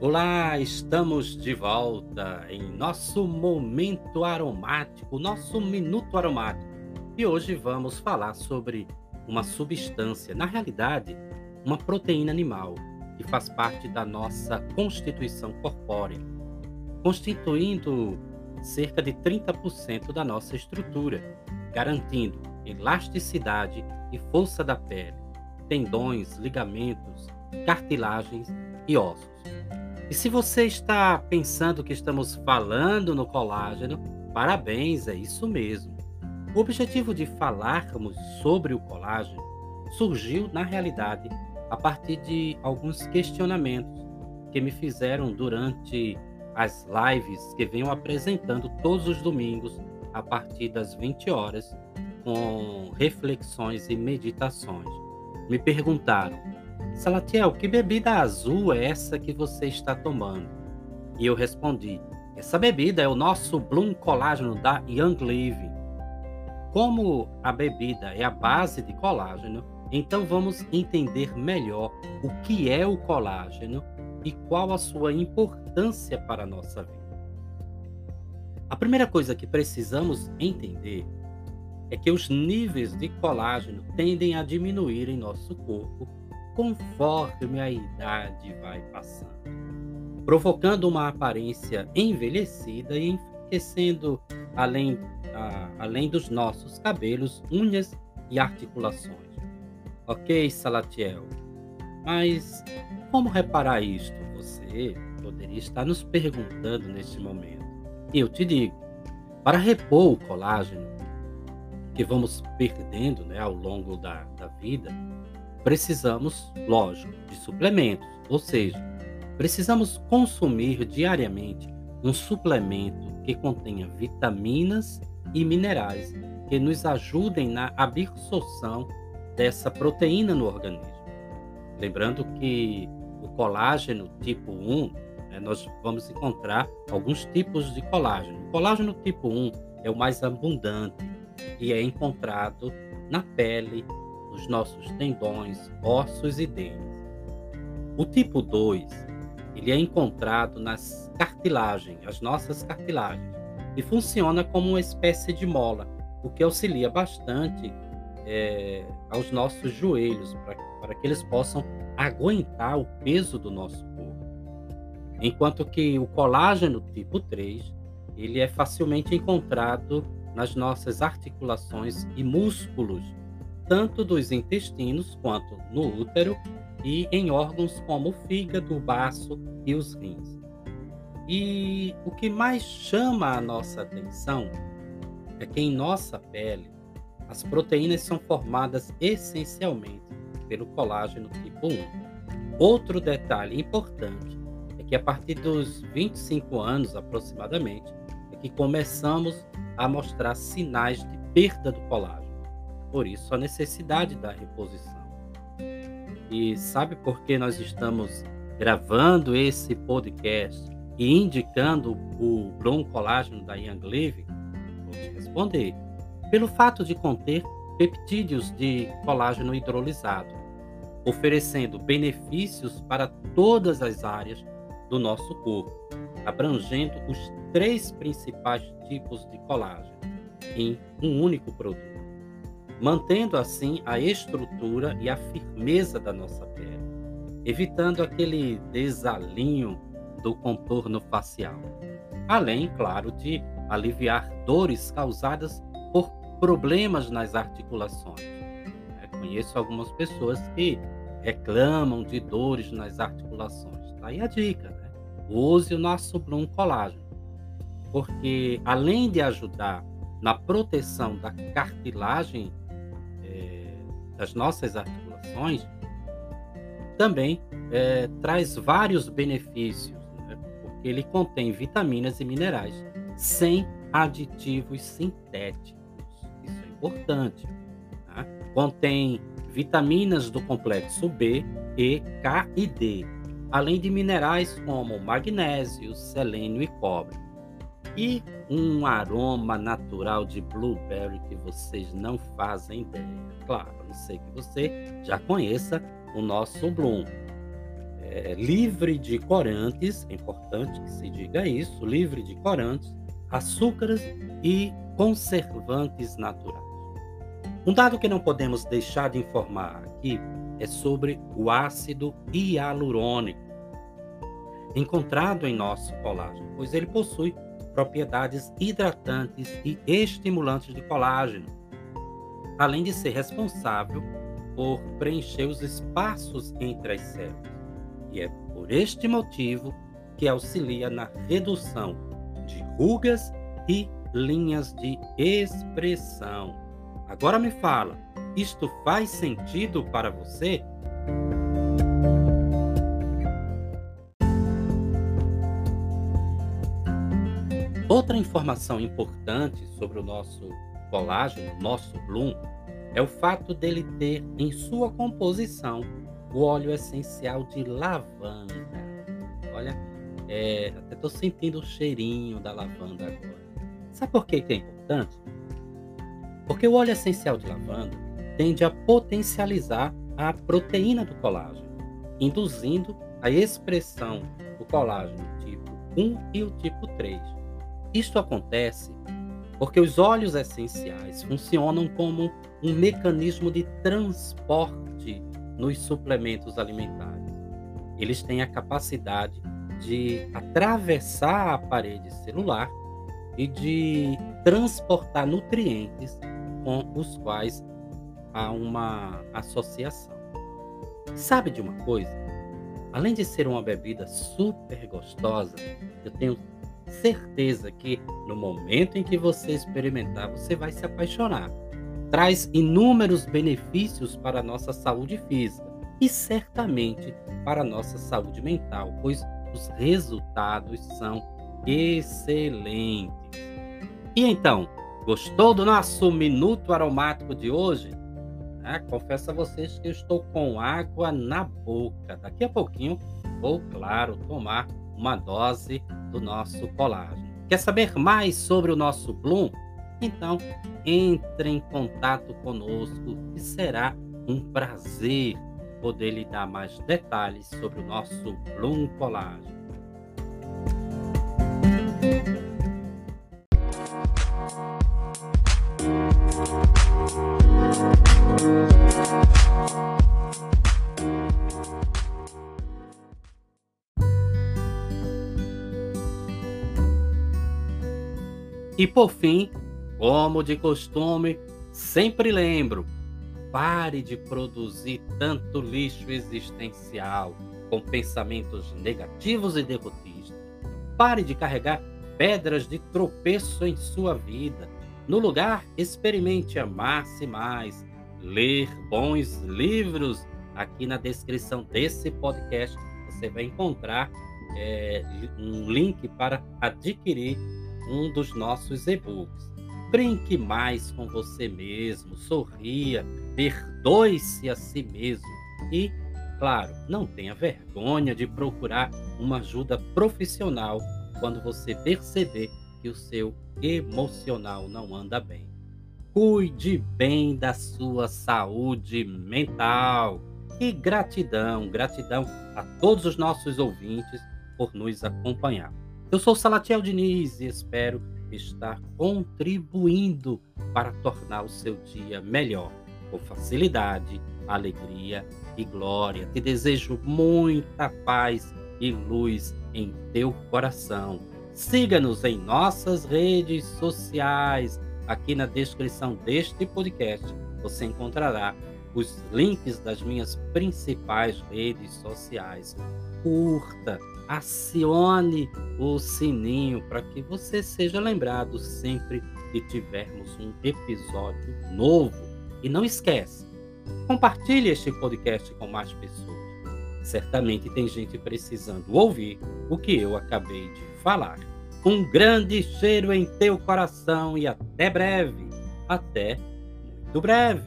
Olá, estamos de volta em nosso momento aromático, nosso minuto aromático. E hoje vamos falar sobre uma substância, na realidade, uma proteína animal que faz parte da nossa constituição corpórea, constituindo cerca de 30% da nossa estrutura, garantindo elasticidade e força da pele, tendões, ligamentos, cartilagens e ossos. E se você está pensando que estamos falando no colágeno, parabéns, é isso mesmo. O objetivo de falarmos sobre o colágeno surgiu, na realidade, a partir de alguns questionamentos que me fizeram durante as lives que venho apresentando todos os domingos a partir das 20 horas, com reflexões e meditações. Me perguntaram Salatiel, que bebida azul é essa que você está tomando? E eu respondi: essa bebida é o nosso Bloom Colágeno da Young Living. Como a bebida é a base de colágeno, então vamos entender melhor o que é o colágeno e qual a sua importância para a nossa vida. A primeira coisa que precisamos entender é que os níveis de colágeno tendem a diminuir em nosso corpo conforme a idade vai passando, provocando uma aparência envelhecida e enfraquecendo além, além dos nossos cabelos, unhas e articulações. Ok, Salatiel, mas como reparar isto? Você poderia estar nos perguntando neste momento. Eu te digo, para repor o colágeno que vamos perdendo né, ao longo da, da vida, precisamos, lógico, de suplementos, ou seja, precisamos consumir diariamente um suplemento que contenha vitaminas e minerais que nos ajudem na absorção dessa proteína no organismo. Lembrando que o colágeno tipo 1, né, nós vamos encontrar alguns tipos de colágeno. O colágeno tipo 1 é o mais abundante e é encontrado na pele, nos nossos tendões, ossos e dentes. O tipo 2, ele é encontrado nas cartilagens, as nossas cartilagens, e funciona como uma espécie de mola, o que auxilia bastante é, aos nossos joelhos, para que eles possam aguentar o peso do nosso corpo. Enquanto que o colágeno tipo 3, ele é facilmente encontrado nas nossas articulações e músculos tanto dos intestinos quanto no útero e em órgãos como o fígado, o baço e os rins. E o que mais chama a nossa atenção é que em nossa pele as proteínas são formadas essencialmente pelo colágeno tipo 1. Outro detalhe importante é que a partir dos 25 anos aproximadamente é que começamos a mostrar sinais de perda do colágeno. Por isso, a necessidade da reposição. E sabe por que nós estamos gravando esse podcast e indicando o Bloom Colágeno da Young Living? Vou te responder. Pelo fato de conter peptídeos de colágeno hidrolisado, oferecendo benefícios para todas as áreas do nosso corpo, abrangendo os três principais tipos de colágeno em um único produto mantendo assim a estrutura e a firmeza da nossa pele, evitando aquele desalinho do contorno facial. Além, claro, de aliviar dores causadas por problemas nas articulações. É, conheço algumas pessoas que reclamam de dores nas articulações. Tá aí a dica, né? Use o nosso Bloom Colágeno, porque além de ajudar na proteção da cartilagem das nossas articulações, também é, traz vários benefícios, né? porque ele contém vitaminas e minerais sem aditivos sintéticos. Isso é importante. Tá? Contém vitaminas do complexo B, E, K e D, além de minerais como magnésio, selênio e cobre. E um aroma natural de blueberry que vocês não fazem ideia. Claro, a não sei que você já conheça o nosso Bloom. É, livre de corantes, é importante que se diga isso, livre de corantes, açúcares e conservantes naturais. Um dado que não podemos deixar de informar aqui é sobre o ácido hialurônico, encontrado em nosso colágeno, pois ele possui propriedades hidratantes e estimulantes de colágeno, além de ser responsável por preencher os espaços entre as células. E é por este motivo que auxilia na redução de rugas e linhas de expressão. Agora me fala, isto faz sentido para você? Outra informação importante sobre o nosso colágeno, nosso Bloom, é o fato dele ter em sua composição o óleo essencial de lavanda. Olha, é, até estou sentindo o cheirinho da lavanda agora. Sabe por que, que é importante? Porque o óleo essencial de lavanda tende a potencializar a proteína do colágeno, induzindo a expressão do colágeno tipo 1 e o tipo 3. Isto acontece porque os óleos essenciais funcionam como um mecanismo de transporte nos suplementos alimentares. Eles têm a capacidade de atravessar a parede celular e de transportar nutrientes com os quais há uma associação. Sabe de uma coisa? Além de ser uma bebida super gostosa, eu tenho certeza que no momento em que você experimentar, você vai se apaixonar. Traz inúmeros benefícios para a nossa saúde física e certamente para a nossa saúde mental, pois os resultados são excelentes. E então, gostou do nosso minuto aromático de hoje? Ah, confesso a vocês que eu estou com água na boca. Daqui a pouquinho vou, claro, tomar uma dose do nosso colágeno. Quer saber mais sobre o nosso Bloom? Então, entre em contato conosco e será um prazer poder lhe dar mais detalhes sobre o nosso Bloom Colágeno. E por fim, como de costume, sempre lembro: pare de produzir tanto lixo existencial com pensamentos negativos e derrotistas. Pare de carregar pedras de tropeço em sua vida. No lugar, experimente amar-se mais, ler bons livros. Aqui na descrição desse podcast você vai encontrar é, um link para adquirir um dos nossos e-books. Brinque mais com você mesmo, sorria, perdoe-se a si mesmo e, claro, não tenha vergonha de procurar uma ajuda profissional quando você perceber que o seu emocional não anda bem. Cuide bem da sua saúde mental. E gratidão, gratidão a todos os nossos ouvintes por nos acompanhar. Eu sou Salatiel Diniz e espero estar contribuindo para tornar o seu dia melhor, com facilidade, alegria e glória. Te desejo muita paz e luz em teu coração. Siga-nos em nossas redes sociais. Aqui na descrição deste podcast você encontrará os links das minhas principais redes sociais. Curta, acione o sininho para que você seja lembrado sempre que tivermos um episódio novo. E não esquece, compartilhe este podcast com mais pessoas. Certamente tem gente precisando ouvir o que eu acabei de falar. Um grande cheiro em teu coração e até breve. Até muito breve.